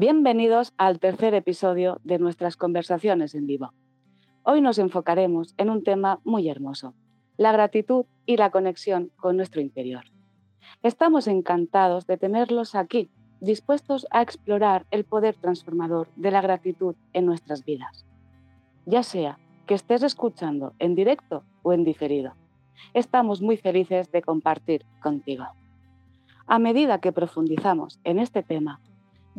Bienvenidos al tercer episodio de nuestras conversaciones en vivo. Hoy nos enfocaremos en un tema muy hermoso, la gratitud y la conexión con nuestro interior. Estamos encantados de tenerlos aquí, dispuestos a explorar el poder transformador de la gratitud en nuestras vidas. Ya sea que estés escuchando en directo o en diferido, estamos muy felices de compartir contigo. A medida que profundizamos en este tema,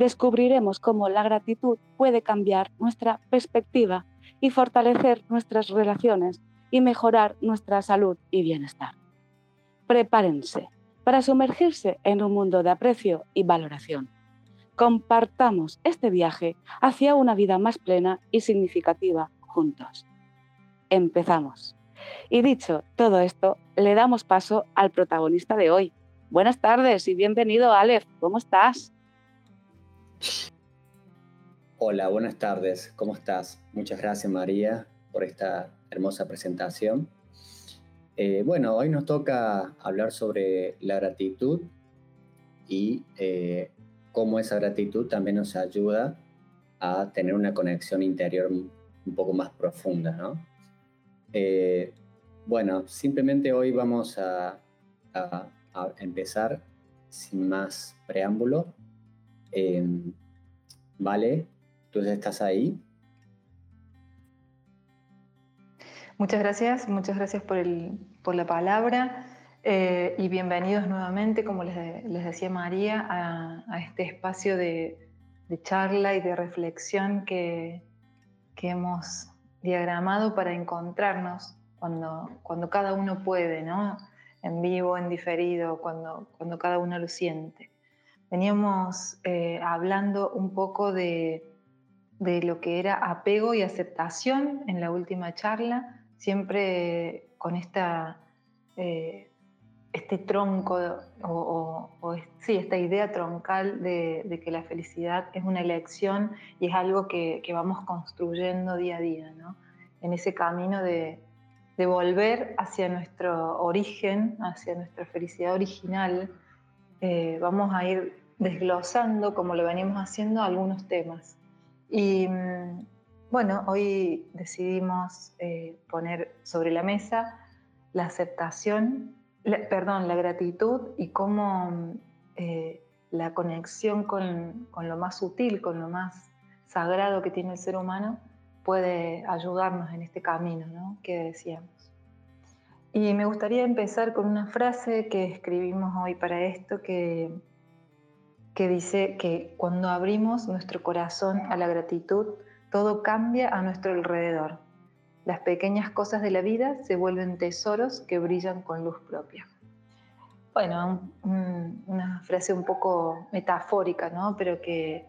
descubriremos cómo la gratitud puede cambiar nuestra perspectiva y fortalecer nuestras relaciones y mejorar nuestra salud y bienestar. Prepárense para sumergirse en un mundo de aprecio y valoración. Compartamos este viaje hacia una vida más plena y significativa juntos. Empezamos. Y dicho todo esto, le damos paso al protagonista de hoy. Buenas tardes y bienvenido, Aleph. ¿Cómo estás? Hola, buenas tardes. ¿Cómo estás? Muchas gracias, María, por esta hermosa presentación. Eh, bueno, hoy nos toca hablar sobre la gratitud y eh, cómo esa gratitud también nos ayuda a tener una conexión interior un poco más profunda, ¿no? Eh, bueno, simplemente hoy vamos a, empezar sin más preámbulo. Em, vale, tú estás ahí. Muchas gracias, muchas gracias por, la palabra eh, y bienvenidos nuevamente, como les, decía María, a, este espacio de, charla y de reflexión que, hemos diagramado para encontrarnos cuando, cuando cada uno puede, ¿no? en vivo, en diferido, cuando, cuando cada uno lo siente. Veníamos eh, hablando un poco de, de lo que era apego y aceptación en la última charla siempre con esta, eh, este tronco o, sí, esta idea troncal de, que la felicidad es una elección y es algo que, vamos construyendo día a día, ¿no? en ese camino de, volver hacia nuestro origen, hacia nuestra felicidad original, eh, vamos a ir desglosando, como lo venimos haciendo, algunos temas. Y mm, bueno, hoy decidimos eh, poner sobre la mesa la aceptación, perdón, la gratitud y cómo eh, la conexión con, lo más sutil, con lo más sagrado que tiene el ser humano, puede ayudarnos en este camino ¿no? que decíamos. Y me gustaría empezar con una frase que escribimos hoy para esto, que, que dice que cuando abrimos nuestro corazón a la gratitud, todo cambia a nuestro alrededor. Las pequeñas cosas de la vida se vuelven tesoros que brillan con luz propia. Bueno, una frase un poco metafórica, ¿no? Pero que,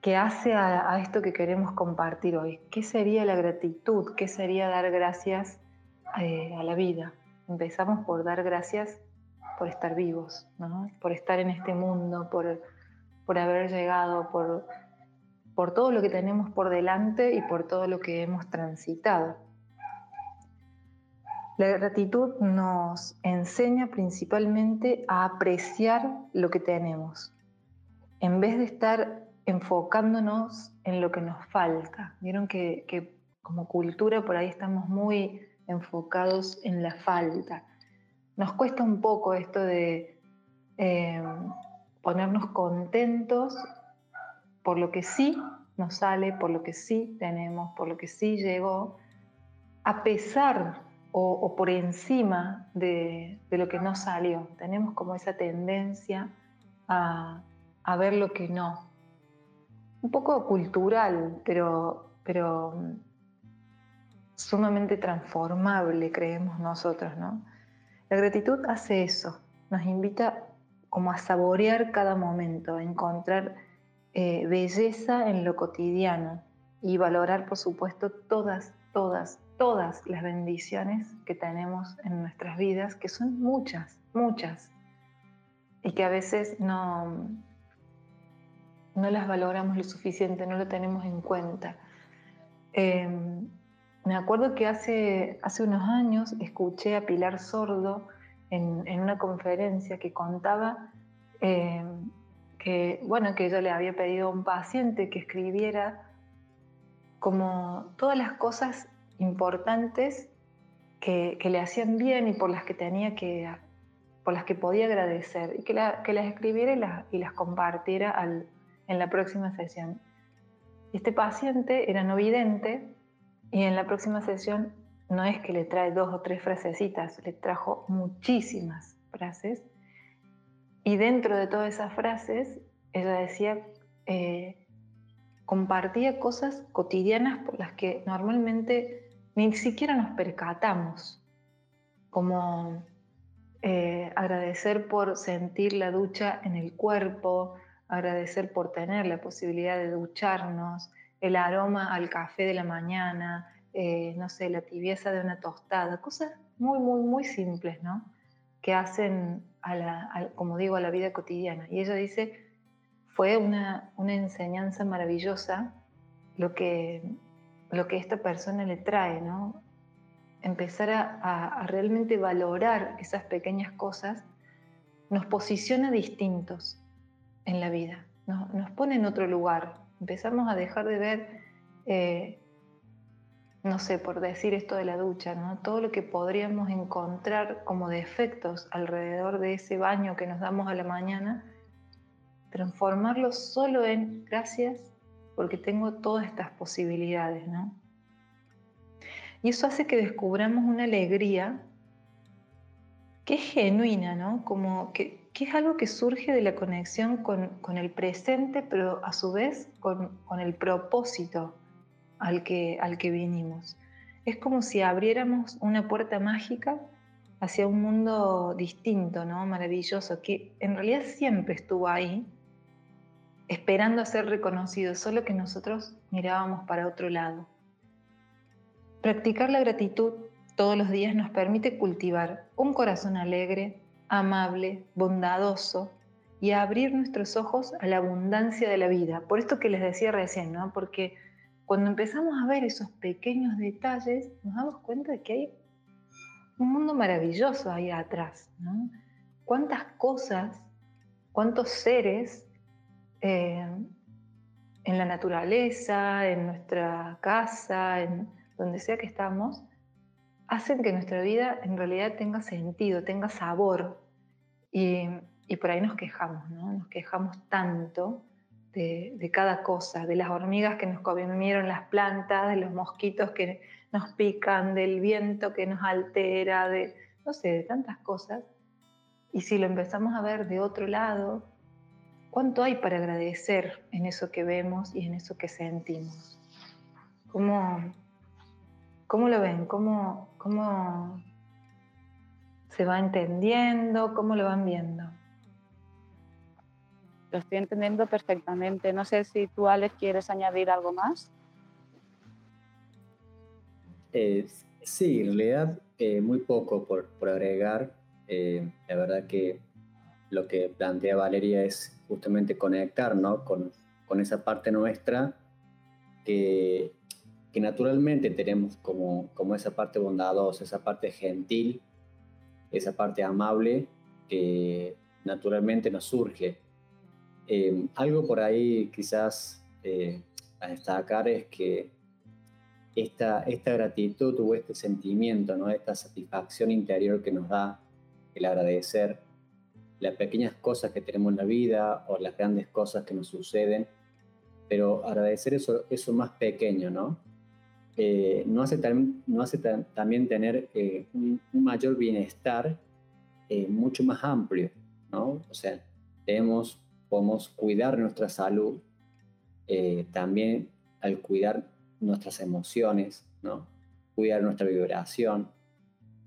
que hace a, esto que queremos compartir hoy. ¿Qué sería la gratitud? ¿Qué sería dar gracias eh, a la vida? Empezamos por dar gracias por estar vivos, por estar en este mundo, por, por haber llegado, por, por todo lo que tenemos por delante y por todo lo que hemos transitado. La gratitud nos enseña principalmente a apreciar lo que tenemos, en vez de estar enfocándonos en lo que nos falta. Vieron que, como cultura por ahí estamos muy enfocados en la falta. Nos cuesta un poco esto de eh, ponernos contentos por lo que sí nos sale, por lo que sí tenemos, por lo que sí llegó, a pesar o, por encima de, lo que no salió. Tenemos como esa tendencia a, ver lo que no. Un poco cultural, pero, pero mm, sumamente transformable, creemos nosotros, ¿no? La gratitud hace eso, nos invita como a saborear cada momento, a encontrar eh, belleza en lo cotidiano y valorar, por supuesto, todas, todas, todas las bendiciones que tenemos en nuestras vidas, que son muchas, muchas, y que a veces no, no las valoramos lo suficiente, no lo tenemos en cuenta. Em, me acuerdo que hace, hace unos años escuché a Pilar Sordo en, en una conferencia que contaba em, que, bueno, que yo le había pedido a un paciente que escribiera como todas las cosas importantes que, le hacían bien y por las que tenía que, por las que podía agradecer, y que, que las escribiera y las, y las compartiera en la próxima sesión. Este paciente era no vidente y en la próxima sesión no es que le trae dos o tres frasecitas, le trajo muchísimas frases. Y dentro de todas esas frases, ella decía, eh, compartía cosas cotidianas por las que normalmente ni siquiera nos percatamos, como eh, agradecer por sentir la ducha en el cuerpo, agradecer por tener la posibilidad de ducharnos, el aroma al café de la mañana, eh, no sé, la tibieza de una tostada, cosas muy, muy, muy simples, ¿no? que hacen, a la, como digo, a la vida cotidiana. Y ella dice, fue una, una enseñanza maravillosa lo que, lo que esta persona le trae, ¿no? Empezar a, a realmente valorar esas pequeñas cosas nos posiciona distintos en la vida, nos, nos pone en otro lugar. Empezamos a dejar de ver eh, no sé, por decir esto de la ducha, ¿no? Todo lo que podríamos encontrar como defectos alrededor de ese baño que nos damos a la mañana, transformarlo solo en gracias porque tengo todas estas posibilidades, ¿no? Y eso hace que descubramos una alegría que es genuina, ¿no? Como que, es algo que surge de la conexión con, el presente, pero a su vez con, con el propósito al que, al que vinimos. Es como si abriéramos una puerta mágica hacia un mundo distinto, ¿no? maravilloso, que en realidad siempre estuvo ahí, esperando a ser reconocido, solo que nosotros mirábamos para otro lado. Practicar la gratitud todos los días nos permite cultivar un corazón alegre, amable, bondadoso y abrir nuestros ojos a la abundancia de la vida. Por esto que les decía recién, ¿no? Porque cuando empezamos a ver esos pequeños detalles, nos damos cuenta de que hay un mundo maravilloso ahí atrás. ¿Cuántas cosas, cuántos seres eh, en la naturaleza, en nuestra casa, en donde sea que estamos, hacen que nuestra vida en realidad tenga sentido, tenga sabor? Y, y por ahí nos quejamos, ¿no? Nos quejamos tanto de, cada cosa, de las hormigas que nos comieron las plantas, de los mosquitos que nos pican, del viento que nos altera, de, no sé, de tantas cosas. Y si lo empezamos a ver de otro lado, ¿cuánto hay para agradecer en eso que vemos y en eso que sentimos? ¿Cómo, cómo lo ven? ¿Cómo, ¿Cómo se va entendiendo? ¿Cómo lo van viendo? lo estoy entendiendo perfectamente. No sé si tú, Alex, quieres añadir algo más. Eh, sí, en realidad eh, muy poco por, por agregar. Eh, la verdad que lo que plantea Valeria es justamente conectar con, con esa parte nuestra que, que naturalmente tenemos como, como esa parte bondadosa, esa parte gentil, esa parte amable que naturalmente nos surge eh, algo por ahí quizás eh, a destacar es que esta, esta gratitud o este sentimiento, ¿no? esta satisfacción interior que nos da el agradecer las pequeñas cosas que tenemos en la vida o las grandes cosas que nos suceden, pero agradecer eso, eso más pequeño, ¿no? Eh, no hace, no hace también tener un, un, mayor bienestar mucho más amplio, ¿no? O sea, tenemos podemos cuidar nuestra salud, eh, también al cuidar nuestras emociones, ¿no? cuidar nuestra vibración,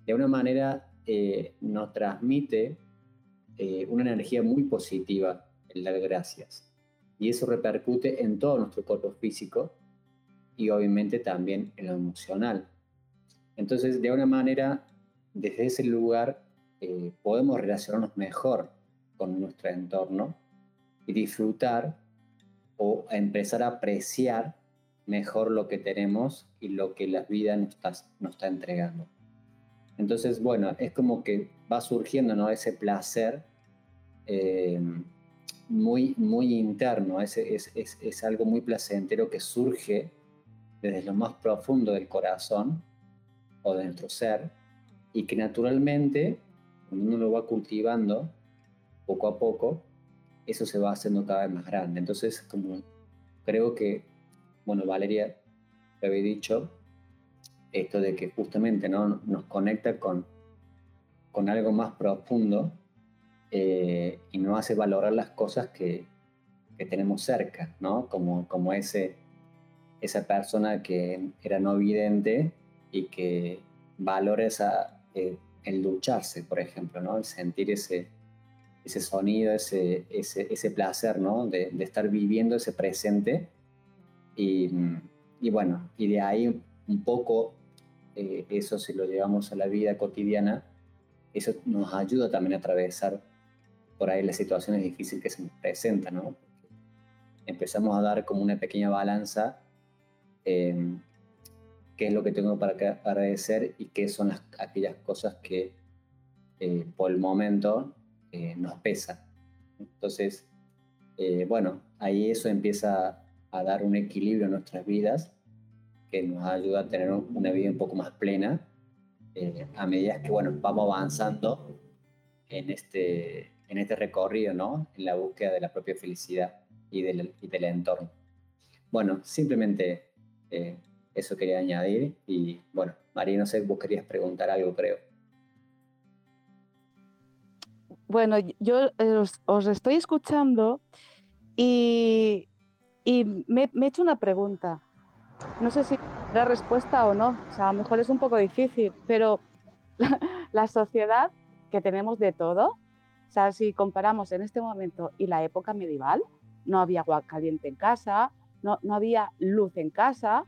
de una manera eh, nos transmite eh, una energía muy positiva el dar gracias. Y eso repercute en todo nuestro cuerpo físico y obviamente también en lo emocional. Entonces, de una manera, desde ese lugar, podemos relacionarnos mejor con nuestro entorno y disfrutar o empezar a apreciar mejor lo que tenemos y lo que la vida nos está, nos está entregando. Entonces, bueno, es como que va surgiendo ¿no? ese placer eh, muy, muy interno, es, es, es, algo muy placentero que surge desde lo más profundo del corazón o de nuestro ser y que naturalmente, cuando uno lo va cultivando poco a poco, eso se va haciendo cada vez más grande. Entonces, como creo que, bueno, Valeria lo había dicho, esto de que justamente ¿no? nos conecta con, con algo más profundo eh, y nos hace valorar las cosas que, que tenemos cerca, ¿no? Como, como ese, esa persona que era no vidente y que valora esa, eh, el ducharse, por ejemplo, ¿no? El sentir ese, ese sonido, ese, ese, placer, ¿no? De, estar viviendo ese presente. Y, y, bueno, y de ahí un poco, eh, eso si lo llevamos a la vida cotidiana, eso nos ayuda también a atravesar por ahí las situaciones difíciles que se nos presentan, ¿no? Empezamos a dar como una pequeña balanza eh, qué es lo que tengo para agradecer y qué son las, aquellas cosas que eh, por el momento eh, nos pesan. Entonces, bueno, ahí eso empieza a dar un equilibrio en nuestras vidas que nos ayuda a tener una vida un poco más plena a medida que, bueno, vamos avanzando en este, en este recorrido, ¿no? En la búsqueda de la propia felicidad y del, y del entorno. Bueno, simplemente eh, eso quería añadir y bueno, María, no sé, vos querías preguntar algo, creo. Bueno, yo eh, os, estoy escuchando y, y me, he hecho una pregunta. No sé si la respuesta o no, o sea, a lo mejor es un poco difícil, pero la, la sociedad que tenemos de todo, o sea, si comparamos en este momento y la época medieval, no había agua caliente en casa, no, no había luz en casa.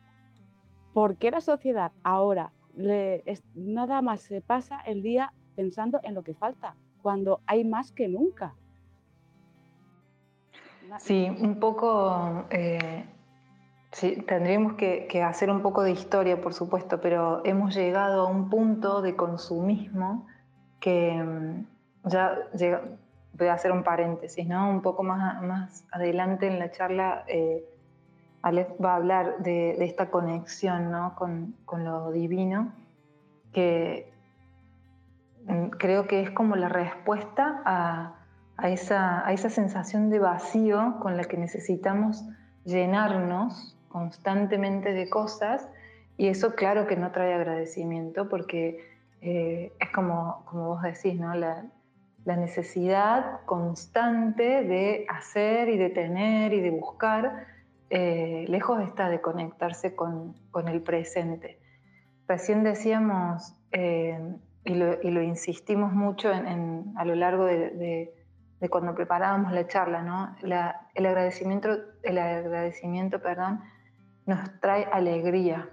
¿Por qué la sociedad ahora le, nada más se pasa el día pensando en lo que falta, cuando hay más que nunca? Sí, un poco, eh, sí, tendríamos que, que, hacer un poco de historia, por supuesto, pero hemos llegado a un punto de consumismo que mm, ya llega, voy a hacer un paréntesis, ¿no? Un poco más, más adelante en la charla, eh, va a hablar de, esta conexión, ¿no? Con, con, lo divino, que mm, creo que es como la respuesta a, a, esa, a esa sensación de vacío con la que necesitamos llenarnos constantemente de cosas y eso claro que no trae agradecimiento porque eh, es como, como vos decís, ¿no? La, la necesidad constante de hacer y de tener y de buscar, eh, lejos está de conectarse con, el presente. Recién decíamos, eh, y, lo, insistimos mucho a lo largo de, cuando preparábamos la charla, ¿no? El agradecimiento, el agradecimiento perdón, nos trae alegría,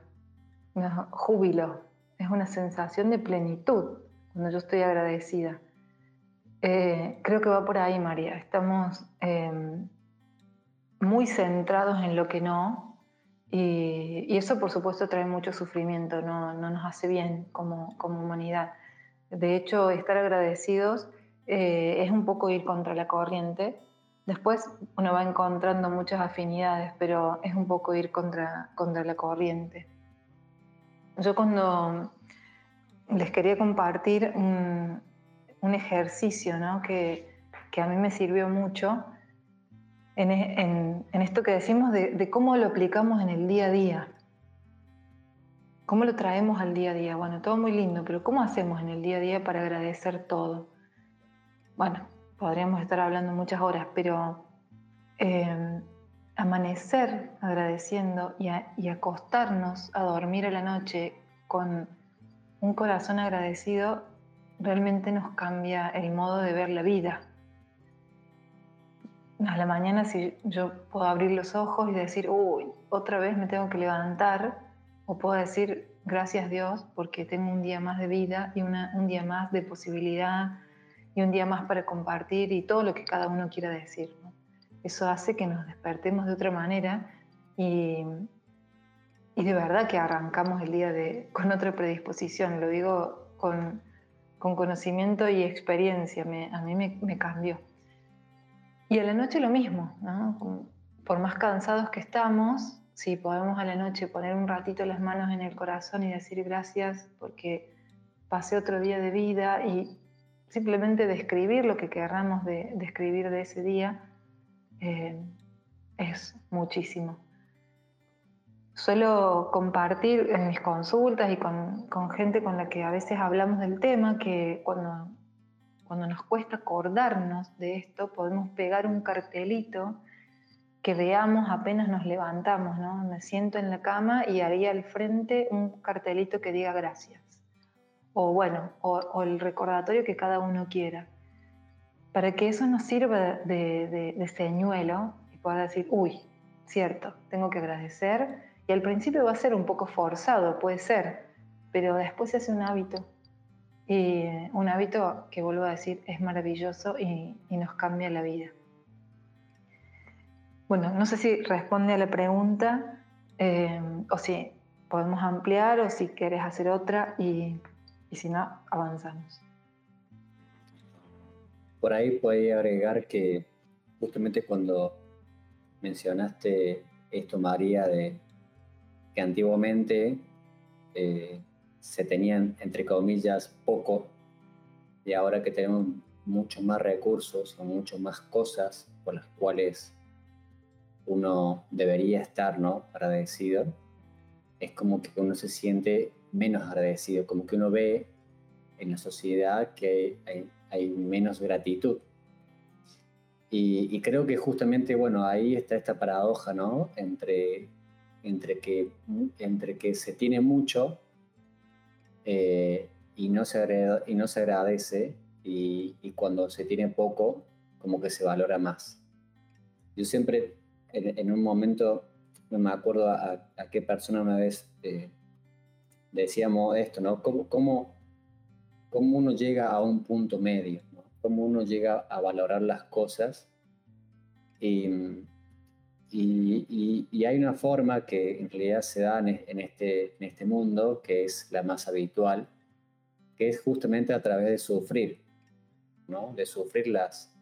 nos, júbilo, es una sensación de plenitud cuando yo estoy agradecida. Eh, creo que va por ahí, María. Estamos muy centrados en lo que no y, eso, por supuesto, trae mucho sufrimiento, no, no nos hace bien como, como, humanidad. De hecho, estar agradecidos eh, es un poco ir contra la corriente. Después uno va encontrando muchas afinidades, pero es un poco ir contra, contra la corriente. Yo cuando les quería compartir un, un ejercicio ¿no? que, que, a mí me sirvió mucho en, esto que decimos de, cómo lo aplicamos en el día a día. ¿Cómo lo traemos al día a día? Bueno, todo muy lindo, pero ¿cómo hacemos en el día a día para agradecer todo? Bueno, podríamos estar hablando muchas horas, pero eh, amanecer agradeciendo y, y acostarnos a dormir a la noche con un corazón agradecido realmente nos cambia el modo de ver la vida. A la mañana si yo puedo abrir los ojos y decir, uy, otra vez me tengo que levantar, o puedo decir, gracias Dios, porque tengo un día más de vida y un día más de posibilidad y un día más para compartir y todo lo que cada uno quiera decir. Eso hace que nos despertemos de otra manera y, y de verdad que arrancamos el día de, con otra predisposición. Lo digo con, con conocimiento y experiencia, me, a mí me, me, cambió. Y a la noche lo mismo, ¿no? Por más cansados que estamos, si podemos a la noche poner un ratito las manos en el corazón y decir gracias porque pasé otro día de vida y simplemente describir lo que querramos de, describir de ese día, eh, es muchísimo. Suelo compartir en mis consultas y con, con, gente con la que a veces hablamos del tema que cuando, cuando nos cuesta acordarnos de esto, podemos pegar un cartelito que veamos apenas nos levantamos, ¿no? Me siento en la cama y haría al frente un cartelito que diga gracias. O bueno, o, el recordatorio que cada uno quiera. Para que eso nos sirva de, de, de señuelo y pueda decir, uy, cierto, tengo que agradecer y al principio va a ser un poco forzado, puede ser, pero después se hace un hábito. Y un hábito que vuelvo a decir es maravilloso y, nos cambia la vida. Bueno, no sé si responde a la pregunta eh, o si podemos ampliar o si quieres hacer otra y, y si no, avanzamos. Por ahí podría agregar que justamente cuando mencionaste esto, María, de que antiguamente eh, se tenían, entre comillas, poco, y ahora que tenemos muchos más recursos o muchas más cosas por las cuales uno debería estar, ¿no? Agradecido, es como que uno se siente menos agradecido, como que uno ve en la sociedad que hay, menos gratitud. Y, y, creo que justamente, bueno, ahí está esta paradoja, ¿no? Entre entre que, entre que se tiene mucho eh, y, no se y no se agradece y, cuando se tiene poco, como que se valora más. Yo siempre, en, un momento, no me acuerdo a, qué persona una vez eh, decíamos esto, ¿no? ¿Cómo, cómo, cómo uno llega a un punto medio? ¿no? ¿Cómo uno llega a valorar las cosas? Y, y, hay una forma que en realidad se da en este, en este mundo, que es la más habitual, que es justamente a través de sufrir, ¿no? de sufrir las,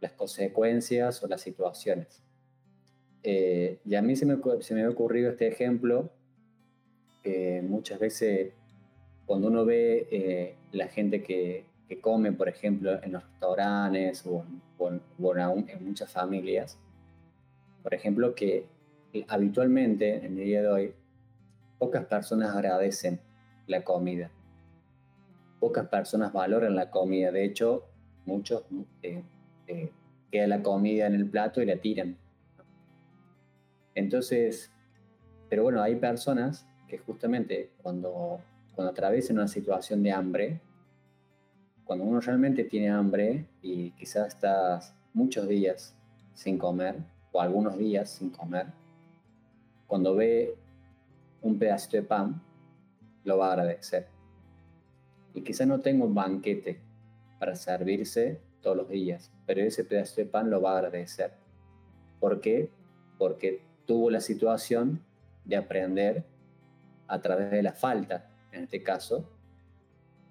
las consecuencias o las situaciones. Eh, y a mí se me, se me ha ocurrido este ejemplo, que muchas veces cuando uno ve eh, la gente que, que, come, por ejemplo, en los restaurantes o, en muchas familias, por ejemplo, que habitualmente en el día de hoy pocas personas agradecen la comida. Pocas personas valoran la comida. De hecho, muchos eh, eh, queda la comida en el plato y la tiran. Entonces, pero bueno, hay personas que justamente cuando, cuando atraviesan una situación de hambre, cuando uno realmente tiene hambre y quizás estás muchos días sin comer, o algunos días sin comer, cuando ve un pedacito de pan, lo va a agradecer. Y quizá no tenga un banquete para servirse todos los días, pero ese pedacito de pan lo va a agradecer. ¿Por qué? Porque tuvo la situación de aprender a través de la falta, en este caso,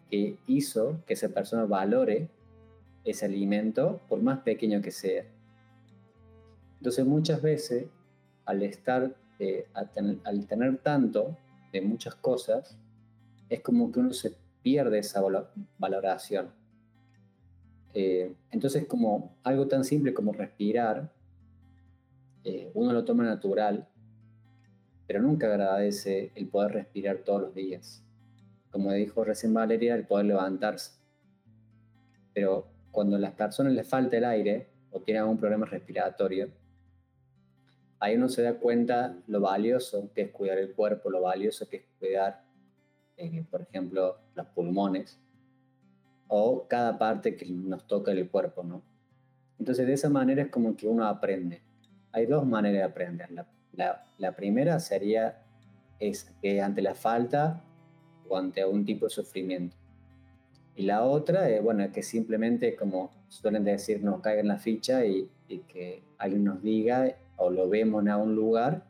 que hizo que esa persona valore ese alimento por más pequeño que sea. Entonces muchas veces al estar, eh, al, tener tanto de muchas cosas, es como que uno se pierde esa valoración. Eh, entonces como algo tan simple como respirar, eh, uno lo toma natural, pero nunca agradece el poder respirar todos los días. Como dijo recién Valeria, el poder levantarse. Pero cuando a las personas les falta el aire o tienen algún problema respiratorio, ahí uno se da cuenta lo valioso que es cuidar el cuerpo, lo valioso que es cuidar, eh, por ejemplo, los pulmones o cada parte que nos toca el cuerpo, ¿no? Entonces, de esa manera es como que uno aprende. Hay dos maneras de aprender. La, primera sería es que ante la falta o ante algún tipo de sufrimiento. Y la otra es, bueno, que simplemente, como suelen decir, nos caiga en la ficha y, y que alguien nos diga o lo vemos en algún lugar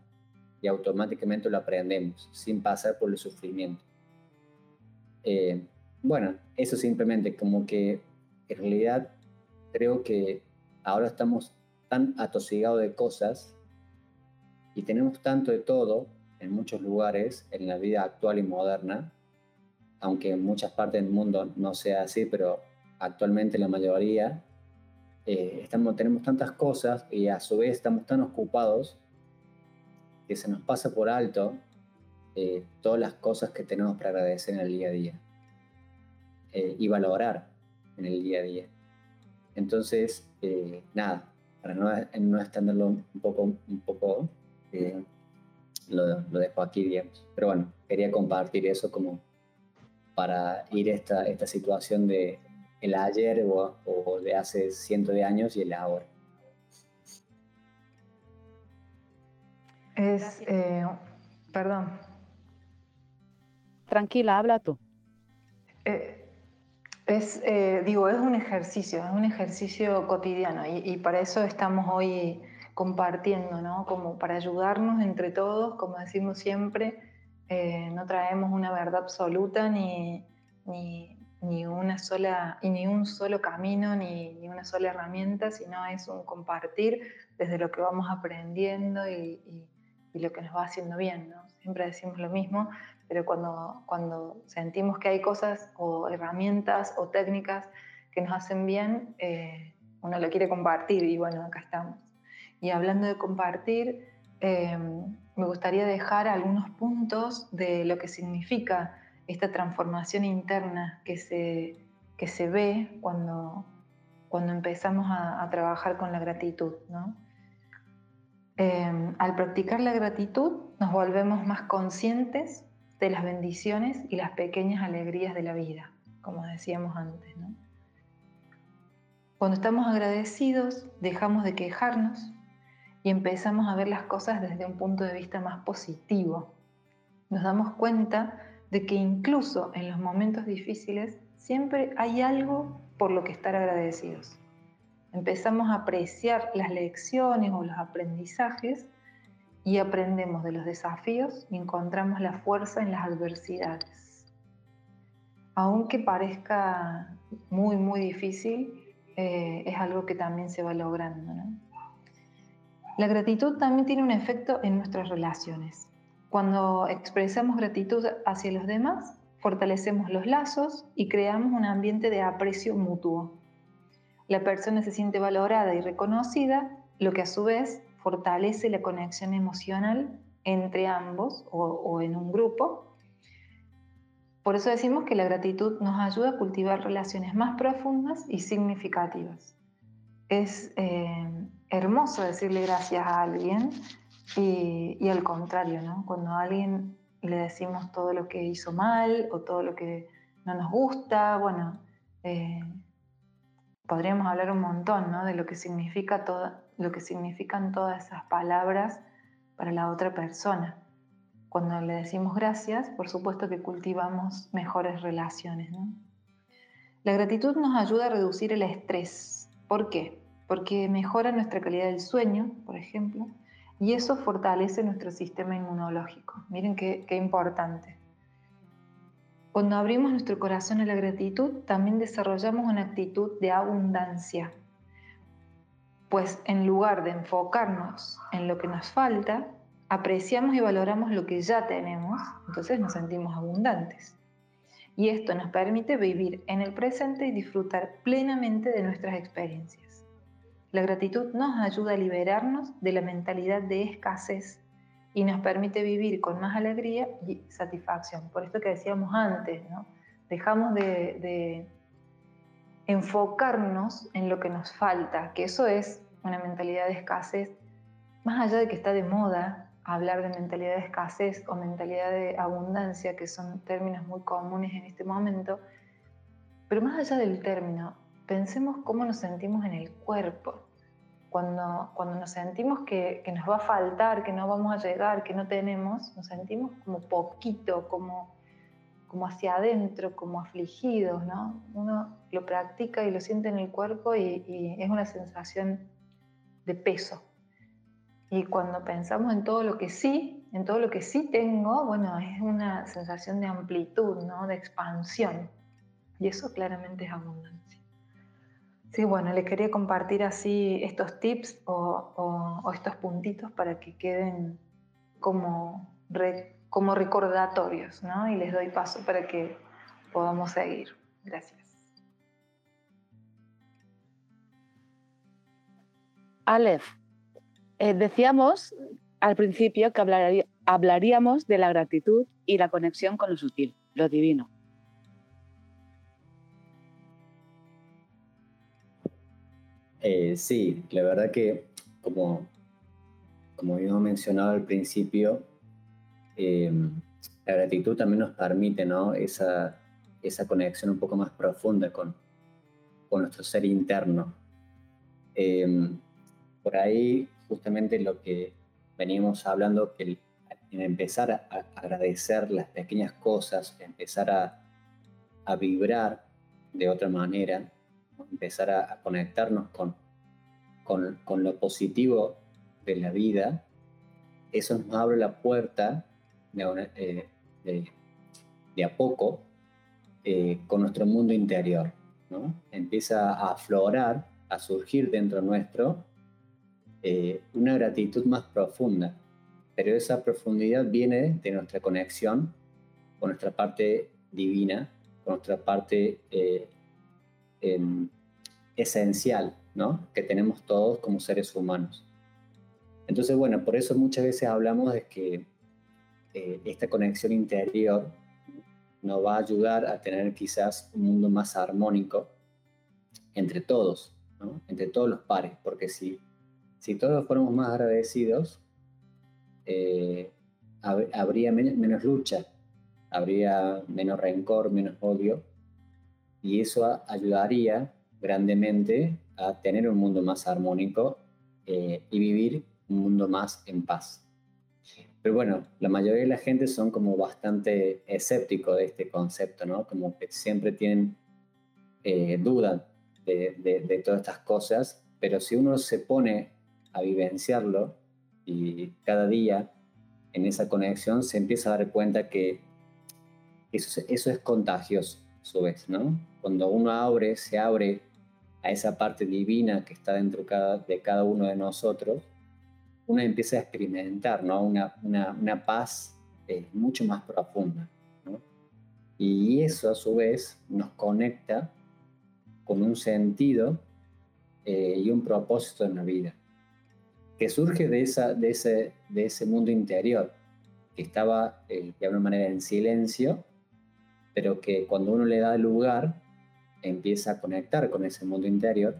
y automáticamente lo aprendemos sin pasar por el sufrimiento. Eh, bueno, eso simplemente como que en realidad creo que ahora estamos tan atosigados de cosas y tenemos tanto de todo en muchos lugares en la vida actual y moderna, aunque en muchas partes del mundo no sea así, pero actualmente la mayoría, eh, estamos, tenemos tantas cosas y a su vez estamos tan ocupados que se nos pasa por alto eh, todas las cosas que tenemos para agradecer en el día a día eh, y valorar en el día a día. Entonces, nada, para no, no extenderlo un poco, un poco lo, lo, dejo aquí, digamos. Pero bueno, quería compartir eso como para ir esta, esta situación de el ayer o, de hace cientos de años y el ahora. Es, eh, perdón. Tranquila, habla tú. Eh, es, eh, digo, es un ejercicio, es un ejercicio cotidiano y, y, para eso estamos hoy compartiendo, ¿no? Como para ayudarnos entre todos, como decimos siempre, no traemos una verdad absoluta ni, ni, ni una sola, y ni un solo camino, ni, ni, una sola herramienta, sino es un compartir desde lo que vamos aprendiendo y, y, lo que nos va haciendo bien. ¿no? Siempre decimos lo mismo, pero cuando, cuando sentimos que hay cosas o herramientas o técnicas que nos hacen bien, eh, uno lo quiere compartir y bueno, acá estamos. Y hablando de compartir, eh, me gustaría dejar algunos puntos de lo que significa esta transformación interna que se, que se ve cuando, cuando empezamos a, trabajar con la gratitud. Em, al practicar la gratitud nos volvemos más conscientes de las bendiciones y las pequeñas alegrías de la vida, como decíamos antes. Cuando estamos agradecidos, dejamos de quejarnos y empezamos a ver las cosas desde un punto de vista más positivo. Nos damos cuenta de que incluso en los momentos difíciles siempre hay algo por lo que estar agradecidos. Empezamos a apreciar las lecciones o los aprendizajes y aprendemos de los desafíos y encontramos la fuerza en las adversidades. Aunque parezca muy, muy difícil, eh, es algo que también se va logrando. La gratitud también tiene un efecto en nuestras relaciones. Cuando expresamos gratitud hacia los demás, fortalecemos los lazos y creamos un ambiente de aprecio mutuo. La persona se siente valorada y reconocida, lo que a su vez fortalece la conexión emocional entre ambos o, en un grupo. Por eso decimos que la gratitud nos ayuda a cultivar relaciones más profundas y significativas. Es eh, hermoso decirle gracias a alguien y, al contrario, ¿no? Cuando a alguien le decimos todo lo que hizo mal o todo lo que no nos gusta, bueno, eh, podríamos hablar un montón ¿no? de lo que, significa lo que significan todas esas palabras para la otra persona. Cuando le decimos gracias, por supuesto que cultivamos mejores relaciones. ¿no? La gratitud nos ayuda a reducir el estrés. ¿Por qué? Porque mejora nuestra calidad del sueño, por ejemplo, y eso fortalece nuestro sistema inmunológico. Miren qué, importante. Cuando abrimos nuestro corazón a la gratitud, también desarrollamos una actitud de abundancia. Pues en lugar de enfocarnos en lo que nos falta, apreciamos y valoramos lo que ya tenemos, entonces nos sentimos abundantes. Y esto nos permite vivir en el presente y disfrutar plenamente de nuestras experiencias. La gratitud nos ayuda a liberarnos de la mentalidad de escasez y nos permite vivir con más alegría y satisfacción. Por esto que decíamos antes, dejamos de, enfocarnos en lo que nos falta, que eso es una mentalidad de escasez, más allá de que está de moda hablar de mentalidad de escasez o mentalidad de abundancia, que son términos muy comunes en este momento, pero más allá del término, pensemos cómo nos sentimos en el cuerpo. Cuando, cuando nos sentimos que, nos va a faltar, que no vamos a llegar, que no tenemos, nos sentimos como poquito, como, como hacia adentro, como afligidos, ¿no? Uno lo practica y lo siente en el cuerpo y, y es una sensación de peso. Y cuando pensamos en todo lo que sí, en todo lo que sí tengo, bueno, es una sensación de amplitud, ¿no? De expansión. Y eso claramente es abundancia. Sí, bueno, les quería compartir así estos tips o, estos puntitos para que queden como, como recordatorios, ¿no? Y les doy paso para que podamos seguir. Gracias. Aleph, eh, decíamos al principio que hablaríamos de la gratitud y la conexión con lo sutil, lo divino. Eh, sí, la verdad que como, como habíamos mencionado al principio, em, la gratitud también nos permite ¿no? esa, esa conexión un poco más profunda con, con nuestro ser interno. Em, por ahí justamente lo que venimos hablando, que en empezar a agradecer las pequeñas cosas, empezar a, a vibrar de otra manera, empezar a, conectarnos con, con, lo positivo de la vida, eso nos abre la puerta de, eh, a poco eh, con nuestro mundo interior. ¿no? Empieza a aflorar, a surgir dentro nuestro eh, una gratitud más profunda, pero esa profundidad viene de nuestra conexión con nuestra parte divina, con nuestra parte esencial, ¿no? Que tenemos todos como seres humanos. Entonces, bueno, por eso muchas veces hablamos de que eh, esta conexión interior nos va a ayudar a tener quizás un mundo más armónico entre todos, entre todos los pares, porque si, si todos fuéramos más agradecidos, eh, habría menos lucha, habría menos rencor, menos odio, y eso ayudaría grandemente a tener un mundo más armónico eh, y vivir un mundo más en paz. Pero bueno, la mayoría de la gente son como bastante escépticos de este concepto, ¿no? Como que siempre tienen eh, duda de, de, todas estas cosas, pero si uno se pone a vivenciarlo y cada día en esa conexión se empieza a dar cuenta que eso, eso es contagioso, a su vez, ¿no? Cuando uno abre, se abre a esa parte divina que está dentro de cada uno de nosotros, uno empieza a experimentar ¿no? una, una, paz eh, mucho más profunda. Y eso a su vez nos conecta con un sentido eh, y un propósito en la vida, que surge de, esa, de, ese, de ese mundo interior, que estaba eh, de alguna manera en silencio, pero que cuando uno le da lugar, empieza a conectar con ese mundo interior,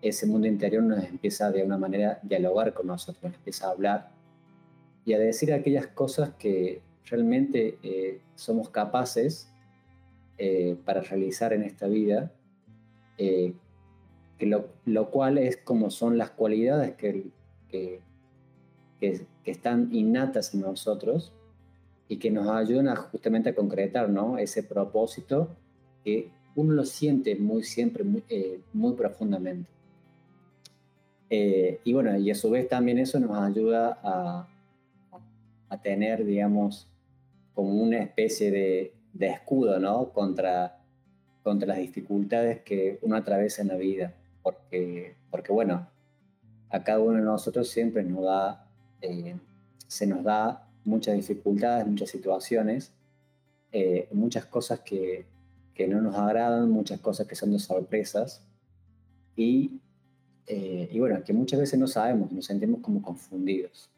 ese mundo interior nos empieza de una manera a dialogar con nosotros, empieza a hablar y a decir aquellas cosas que realmente eh, somos capaces eh, para realizar en esta vida, eh, que lo, cual es como son las cualidades que, que, que, están innatas en nosotros y que nos ayudan justamente a concretar ¿no? ese propósito que uno lo siente muy siempre, muy, eh, profundamente. Eh, y bueno, y a su vez también eso nos ayuda a, a tener, digamos, como una especie de, de, escudo, ¿no? Contra, contra las dificultades que uno atraviesa en la vida. Porque, porque bueno, a cada uno de nosotros siempre nos da, eh, se nos da muchas dificultades, muchas situaciones, muchas cosas que, que no nos agradan, muchas cosas que son de sorpresas y, eh, y bueno, que muchas veces no sabemos, nos sentimos como confundidos.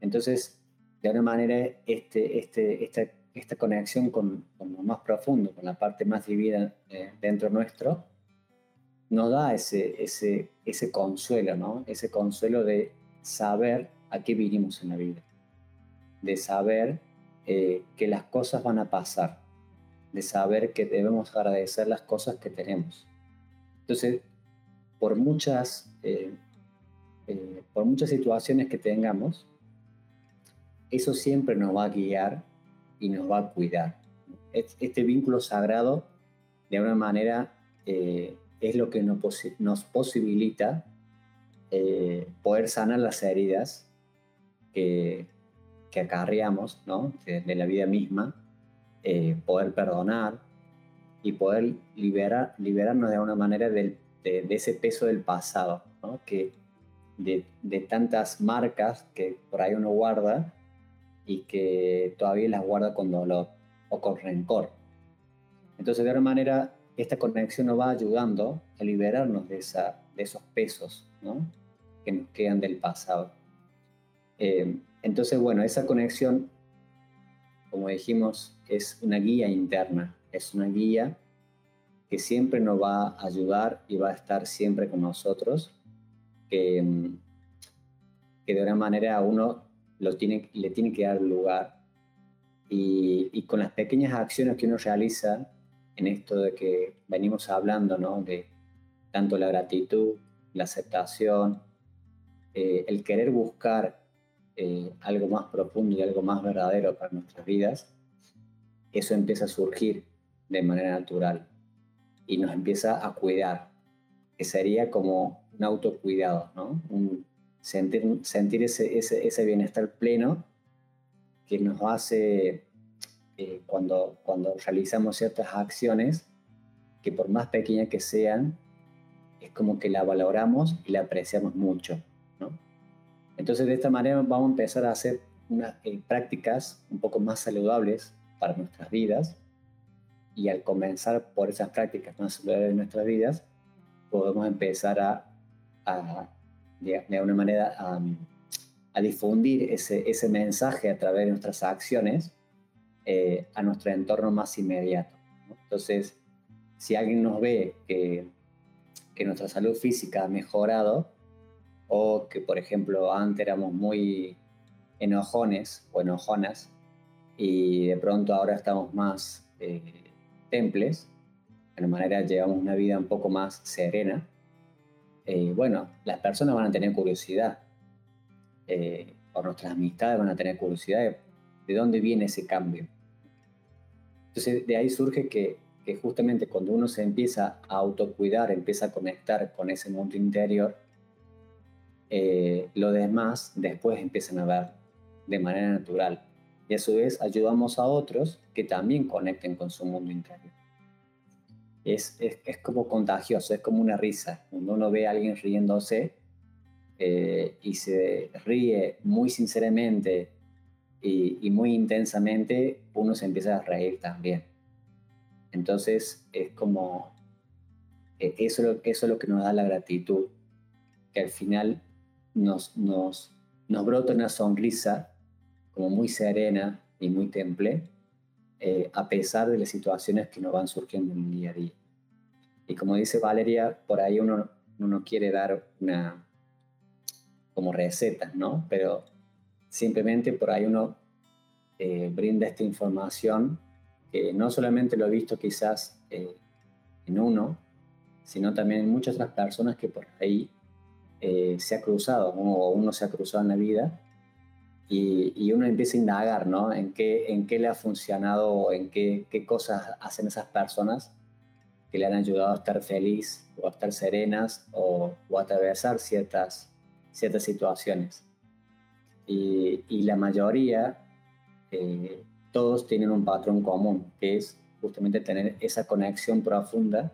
Entonces, de alguna manera, este, este, esta, esta conexión con, con, lo más profundo, con la parte más divina eh, dentro nuestro, nos da ese, ese, ese consuelo, ¿no? Ese consuelo de saber a qué vinimos en la vida, de saber eh, que las cosas van a pasar, de saber que debemos agradecer las cosas que tenemos. Entonces, por muchas, eh, eh, por muchas situaciones que tengamos, eso siempre nos va a guiar y nos va a cuidar. Este vínculo sagrado, de alguna manera, es lo que nos, posibilita poder sanar las heridas que, que acarreamos ¿no? de la vida misma eh, poder perdonar y poder liberar, liberarnos de alguna manera del de, ese peso del pasado, ¿no? que de, de, tantas marcas que por ahí uno guarda y que todavía las guarda con dolor o con rencor. Entonces, de alguna manera, esta conexión nos va ayudando a liberarnos de, esa, de esos pesos ¿no? que nos quedan del pasado. Eh, entonces, bueno, esa conexión, como dijimos, es una guía interna, es una guía que siempre nos va a ayudar y va a estar siempre con nosotros, que, que de una manera a uno le tiene que dar lugar. Y, y, con las pequeñas acciones que uno realiza en esto de que venimos hablando, ¿no? De tanto la gratitud, la aceptación, eh, el querer buscar eh, algo más profundo y algo más verdadero para nuestras vidas, eso empieza a surgir de manera natural y nos empieza a cuidar, que sería como un autocuidado, ¿no? Sentir, ese bienestar pleno que nos hace eh, cuando, cuando realizamos ciertas acciones, que por más pequeñas que sean, es como que la valoramos y la apreciamos mucho. ¿No? Entonces de esta manera vamos a empezar a hacer eh, prácticas un poco más saludables para nuestras vidas y al comenzar por esas prácticas más saludables de nuestras vidas, podemos empezar a, a de, alguna manera, a, difundir ese, mensaje a través de nuestras acciones eh, a nuestro entorno más inmediato. Entonces, si alguien nos ve que, nuestra salud física ha mejorado o que, por ejemplo, antes éramos muy enojones o enojonas y de pronto ahora estamos más eh, temples, de una manera llevamos una vida un poco más serena, eh, bueno, las personas van a tener curiosidad, o nuestras amistades van a tener curiosidad de, de dónde viene ese cambio. Entonces, de ahí surge que, justamente cuando uno se empieza a autocuidar, empieza a conectar con ese mundo interior, eh, lo demás después empiezan a ver de manera natural. Y a su vez ayudamos a otros que también conecten con su mundo interior. Es, es, como contagioso, es como una risa. Cuando uno ve a alguien riéndose eh, y se ríe muy sinceramente y, muy intensamente uno se empieza a reír también. Entonces es como, e, eso, eso es lo que nos da la gratitud, que al final nos, brota una sonrisa como muy serena y muy temple, eh, a pesar de las situaciones que nos van surgiendo en el día a día. Y como dice Valeria, por ahí uno, uno quiere dar una, como recetas, ¿no? Pero simplemente por ahí uno eh, brinda esta información que no solamente lo he visto quizás eh, en uno, sino también en muchas otras personas que por ahí eh, se ha cruzado o uno se ha cruzado en la vida y, uno empieza a indagar ¿no? en, qué, en qué le ha funcionado, en qué, qué cosas hacen esas personas que le han ayudado a estar feliz o a estar serenas o, o a atravesar ciertas, ciertas situaciones. Y, la mayoría, eh, todos tienen un patrón común, que es justamente tener esa conexión profunda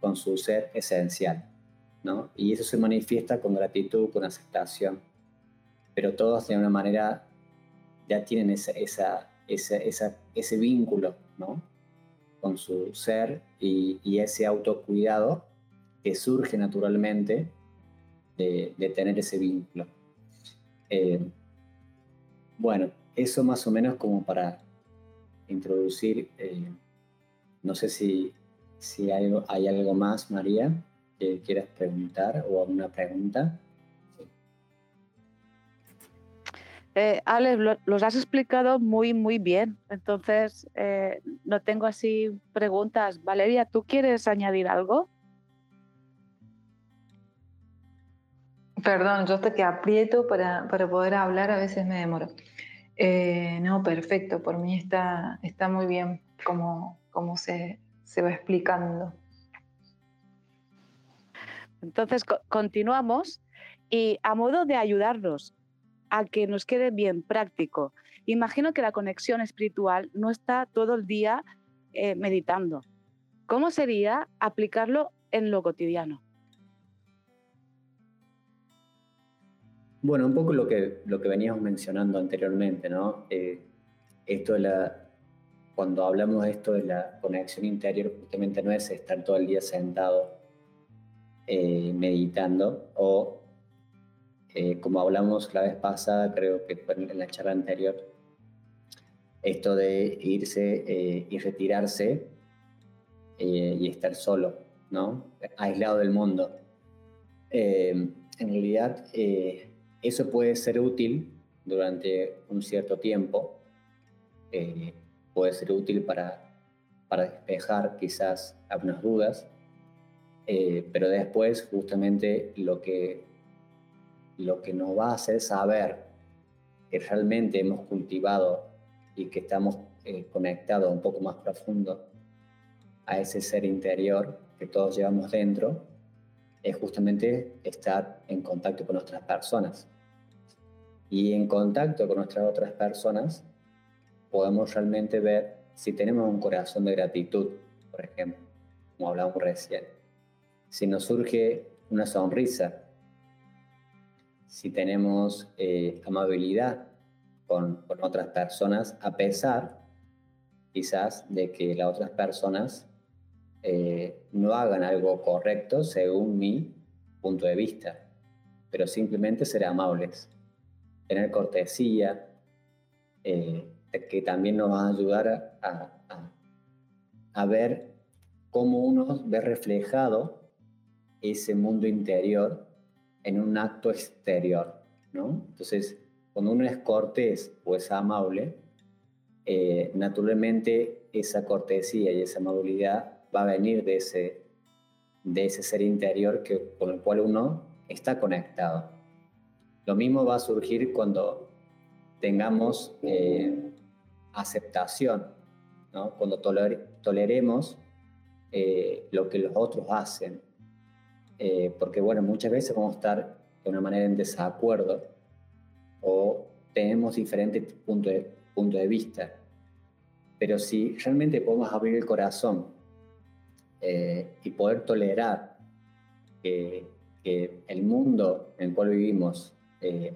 con su ser esencial, Y eso se manifiesta con gratitud, con aceptación, pero todos de una manera ya tienen esa, esa, esa, ese vínculo, ¿no? Con su ser y, ese autocuidado que surge naturalmente de, de tener ese vínculo. Eh, bueno, eso más o menos como para introducir, eh, no sé si, si hay, hay, algo más, María, que quieras preguntar o alguna pregunta. Eh, Alex, los has explicado muy, muy bien. Entonces, no tengo así preguntas. Valeria, ¿tú quieres añadir algo? Perdón, yo hasta que aprieto para, poder hablar a veces me demoro. Eh, no, perfecto, por mí está, está muy bien como, se, va explicando. Entonces, continuamos y a modo de ayudarnos a que nos quede bien práctico, imagino que la conexión espiritual no está todo el día eh, meditando. ¿Cómo sería aplicarlo en lo cotidiano. Bueno, un poco lo que, lo que veníamos mencionando anteriormente, ¿no? Eh, esto de la, cuando hablamos de esto de la conexión interior, justamente no es estar todo el día sentado eh, meditando o, eh, como hablamos la vez pasada, creo que en la charla anterior, esto de irse eh, y retirarse y estar solo, ¿no? Aislado del mundo. en realidad, eso puede ser útil durante un cierto tiempo, puede ser útil para, para despejar quizás algunas dudas, eh, pero después justamente lo que, lo que nos va a hacer saber que realmente hemos cultivado y que estamos eh, conectados un poco más profundo a ese ser interior que todos llevamos dentro, es justamente estar en contacto con otras personas. Y en contacto con nuestras otras personas podemos realmente ver si tenemos un corazón de gratitud, por ejemplo, como hablamos recién. Si nos surge una sonrisa, si tenemos eh, amabilidad con, otras personas, a pesar quizás de que las otras personas eh, no hagan algo correcto según mi punto de vista, pero simplemente ser amables, tener cortesía, eh, que también nos va a ayudar a, a, ver cómo uno ve reflejado ese mundo interior en un acto exterior, ¿no? Entonces, cuando uno es cortés o es amable, eh, naturalmente esa cortesía y esa amabilidad va a venir de ese, de ese ser interior que, con el cual uno está conectado. Lo mismo va a surgir cuando tengamos eh, aceptación, ¿no? cuando toleremos eh, lo que los otros hacen. Eh, porque bueno, muchas veces vamos a estar de una manera en desacuerdo o tenemos diferentes puntos de, punto de vista. Pero si realmente podemos abrir el corazón eh, y poder tolerar que, que, el mundo en el cual vivimos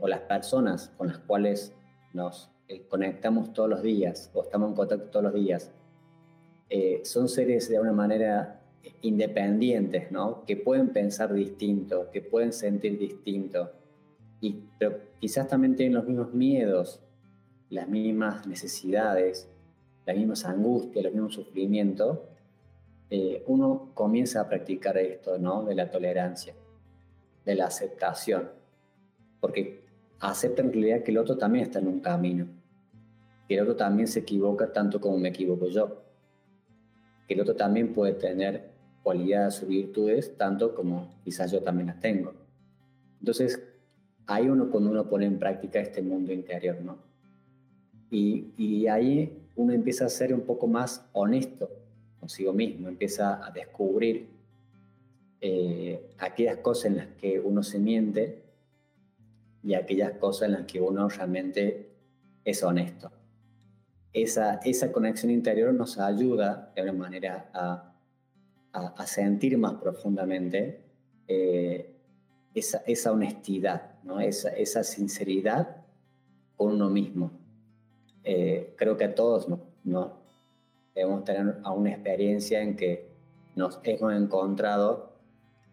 o las personas con las cuales nos eh, conectamos todos los días o estamos en contacto todos los días, eh, son seres de una manera independientes, ¿no? Que pueden pensar distinto, que pueden sentir distinto, y, pero quizás también tienen los mismos miedos, las mismas necesidades, las mismas angustias, los mismos sufrimientos, eh, uno comienza a practicar esto, ¿no? De la tolerancia, de la aceptación, porque acepta en realidad que el otro también está en un camino que el otro también se equivoca tanto como me equivoco yo, que el otro también puede tener cualidades o virtudes tanto como quizás yo también las tengo. Entonces, hay uno cuando uno pone en práctica este mundo interior, ¿no? Y, y ahí uno empieza a ser un poco más honesto consigo mismo, empieza a descubrir eh, aquellas cosas en las que uno se miente y aquellas cosas en las que uno realmente es honesto esa, esa conexión interior nos ayuda de alguna manera a, a, sentir más profundamente eh, esa, esa, honestidad, ¿no? esa, esa, sinceridad con uno mismo. Eh, creo que a todos ¿no? debemos tener una experiencia en que nos hemos encontrado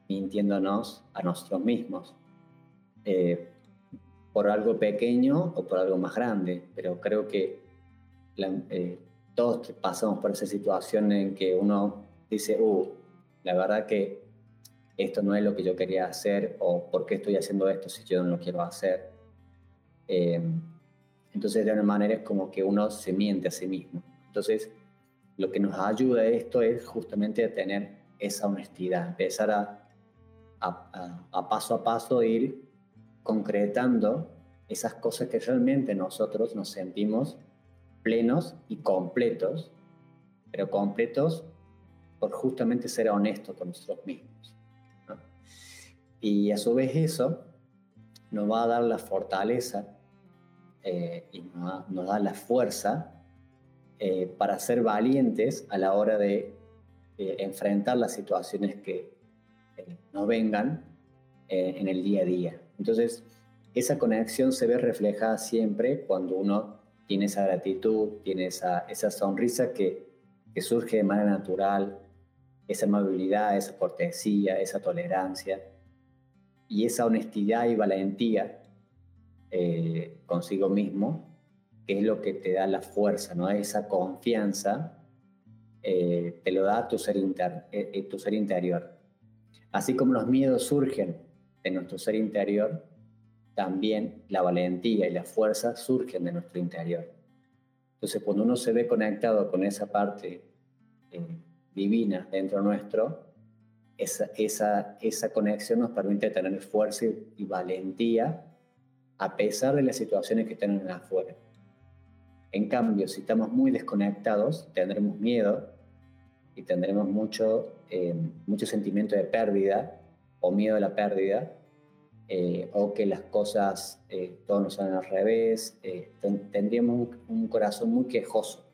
mintiéndonos a nosotros mismos. Eh, por algo pequeño o por algo más grande, pero creo que eh, todos pasamos por esa situación en que uno dice, uh, la verdad que esto no es lo que yo quería hacer o por qué estoy haciendo esto si yo no lo quiero hacer. Em, entonces, de alguna manera es como que uno se miente a sí mismo. Entonces, lo que nos ayuda a esto es justamente tener esa honestidad, empezar a, a, a paso a paso ir concretando esas cosas que realmente nosotros nos sentimos plenos y completos, pero completos por justamente ser honestos con nosotros mismos. Y a su vez eso nos va a dar la fortaleza eh, y nos, da la fuerza eh, para ser valientes a la hora de enfrentar las situaciones que, eh, nos vengan eh, en el día a día. Entonces, esa conexión se ve reflejada siempre cuando uno tiene esa gratitud, tiene esa, esa sonrisa que surge de manera natural, esa amabilidad, esa cortesía, esa tolerancia y esa honestidad y valentía eh, consigo mismo, que es lo que te da la fuerza, ¿no? Esa confianza eh, te lo da tu ser, eh, tu ser interior. Así como los miedos surgen de nuestro ser interior, también la valentía y la fuerza surgen de nuestro interior. Entonces, cuando uno se ve conectado con esa parte divina dentro nuestro, esa, esa, esa conexión nos permite tener fuerza y, valentía a pesar de las situaciones que tenemos afuera. En cambio, si estamos muy desconectados, tendremos miedo y tendremos mucho, eh, mucho sentimiento de pérdida o miedo a la pérdida, eh, o que las cosas eh, todos nos salen al revés, tendríamos un, corazón muy quejoso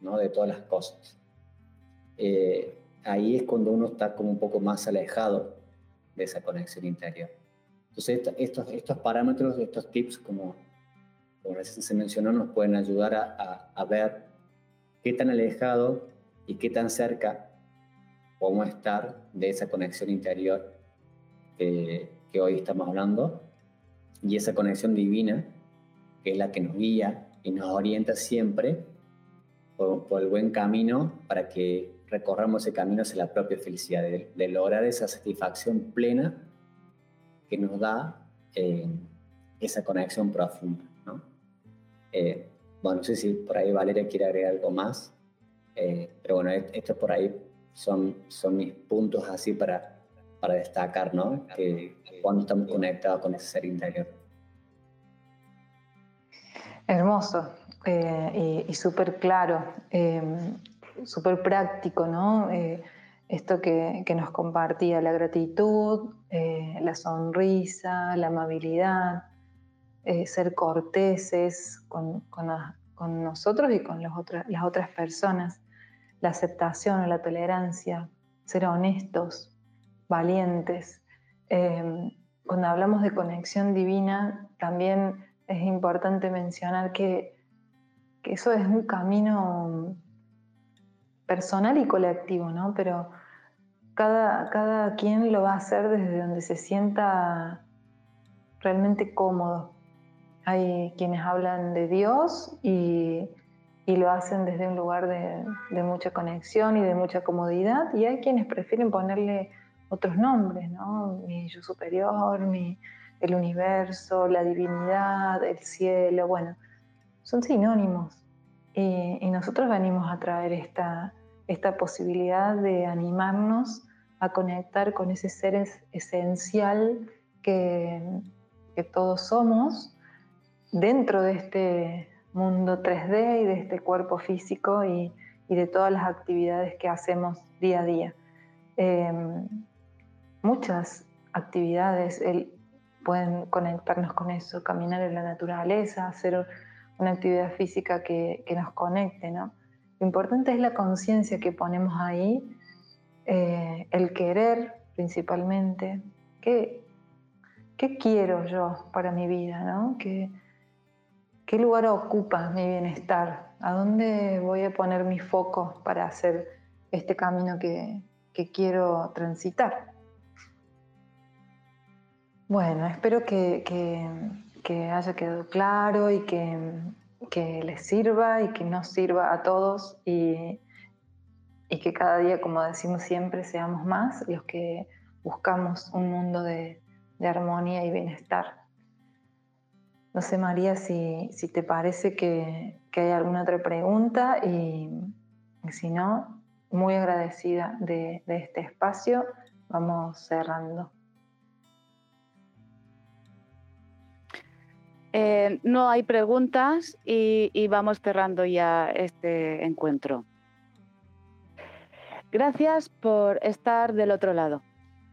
¿no? de todas las cosas. Ahí es cuando uno está como un poco más alejado de esa conexión interior. Entonces, estos, estos parámetros, estos tips, como, como recién se mencionó, nos pueden ayudar a, ver qué tan alejado y qué tan cerca podemos estar de esa conexión interior que, hoy estamos hablando y esa conexión divina que es la que nos guía y nos orienta siempre por el buen camino para que recorramos ese camino hacia la propia felicidad, de, de lograr esa satisfacción plena que nos da eh, esa conexión profunda. ¿no? Eh, bueno, no sé si por ahí Valeria quiere agregar algo más, eh, pero bueno, estos por ahí son, son mis puntos así para, para destacar, ¿no? Que cuando estamos conectados con ese ser interior. Hermoso y, y súper claro, súper práctico, ¿no? esto que, nos compartía, la gratitud, eh, la sonrisa, la amabilidad, eh, ser corteses con, nosotros y con las otras personas, la aceptación, la tolerancia, ser honestos, valientes. Eh, cuando hablamos de conexión divina, también es importante mencionar que, que eso es un camino personal y colectivo, ¿no? Pero cada, cada quien lo va a hacer desde donde se sienta realmente cómodo. Hay quienes hablan de Dios y, lo hacen desde un lugar de, mucha conexión y de mucha comodidad, y hay quienes prefieren ponerle otros nombres, ¿no? Mi yo superior, mi, el universo, la divinidad, el cielo, bueno, son sinónimos. Y, y nosotros venimos a traer esta, esta posibilidad de animarnos a conectar con ese ser esencial que, todos somos dentro de este mundo 3D y de este cuerpo físico y, de todas las actividades que hacemos día a día. Em, muchas actividades pueden conectarnos con eso, caminar en la naturaleza, hacer una actividad física que, que nos conecte, ¿no? Lo importante es la conciencia que ponemos ahí eh, el querer principalmente, ¿qué, ¿qué, quiero yo para mi vida? ¿no? ¿Qué, ¿Qué lugar ocupa mi bienestar? ¿A dónde voy a poner mi foco para hacer este camino que, que quiero transitar? Bueno, espero que, que, haya quedado claro y que, que les sirva y que nos sirva a todos y y que cada día, como decimos siempre, seamos más los que buscamos un mundo de, armonía y bienestar. No sé, María, si, te parece que, hay alguna otra pregunta y, si no, muy agradecida de, este espacio. Vamos cerrando. Eh, no hay preguntas y vamos cerrando ya este encuentro. Gracias por estar del otro lado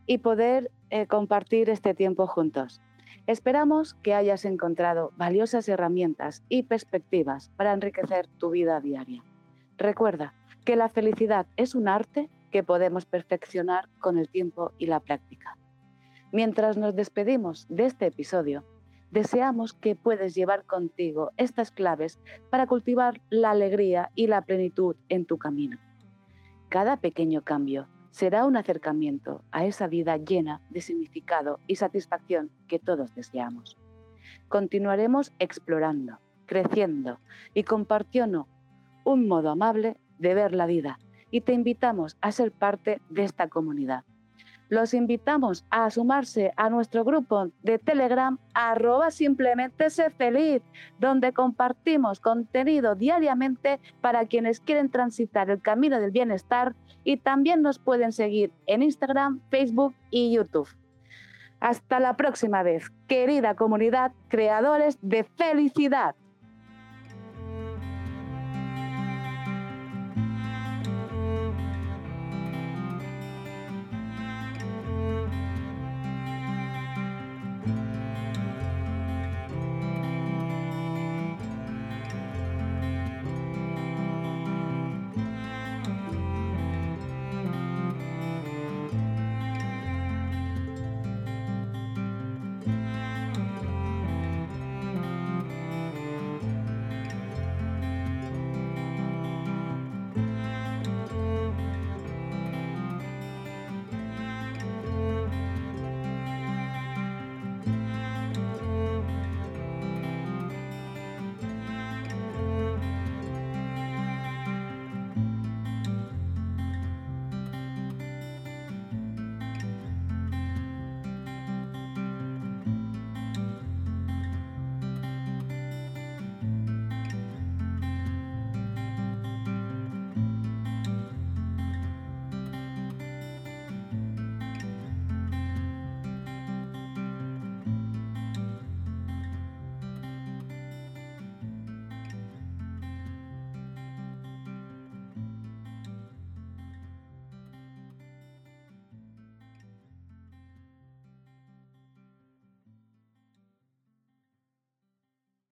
y poder eh, compartir este tiempo juntos. Esperamos que hayas encontrado valiosas herramientas y perspectivas para enriquecer tu vida diaria. Recuerda que la felicidad es un arte que podemos perfeccionar con el tiempo y la práctica. Mientras nos despedimos de este episodio, deseamos que puedes llevar contigo estas claves para cultivar la alegría y la plenitud en tu camino. Cada pequeño cambio será un acercamiento a esa vida llena de significado y satisfacción que todos deseamos. Continuaremos explorando, creciendo y compartiendo un modo amable de ver la vida y te invitamos a ser parte de esta comunidad. Los invitamos a sumarse a nuestro grupo de Telegram arroba simplemente sé feliz, donde compartimos contenido diariamente para quienes quieren transitar el camino del bienestar y también nos pueden seguir en Instagram, Facebook y YouTube. Hasta la próxima vez, querida comunidad, creadores de felicidad.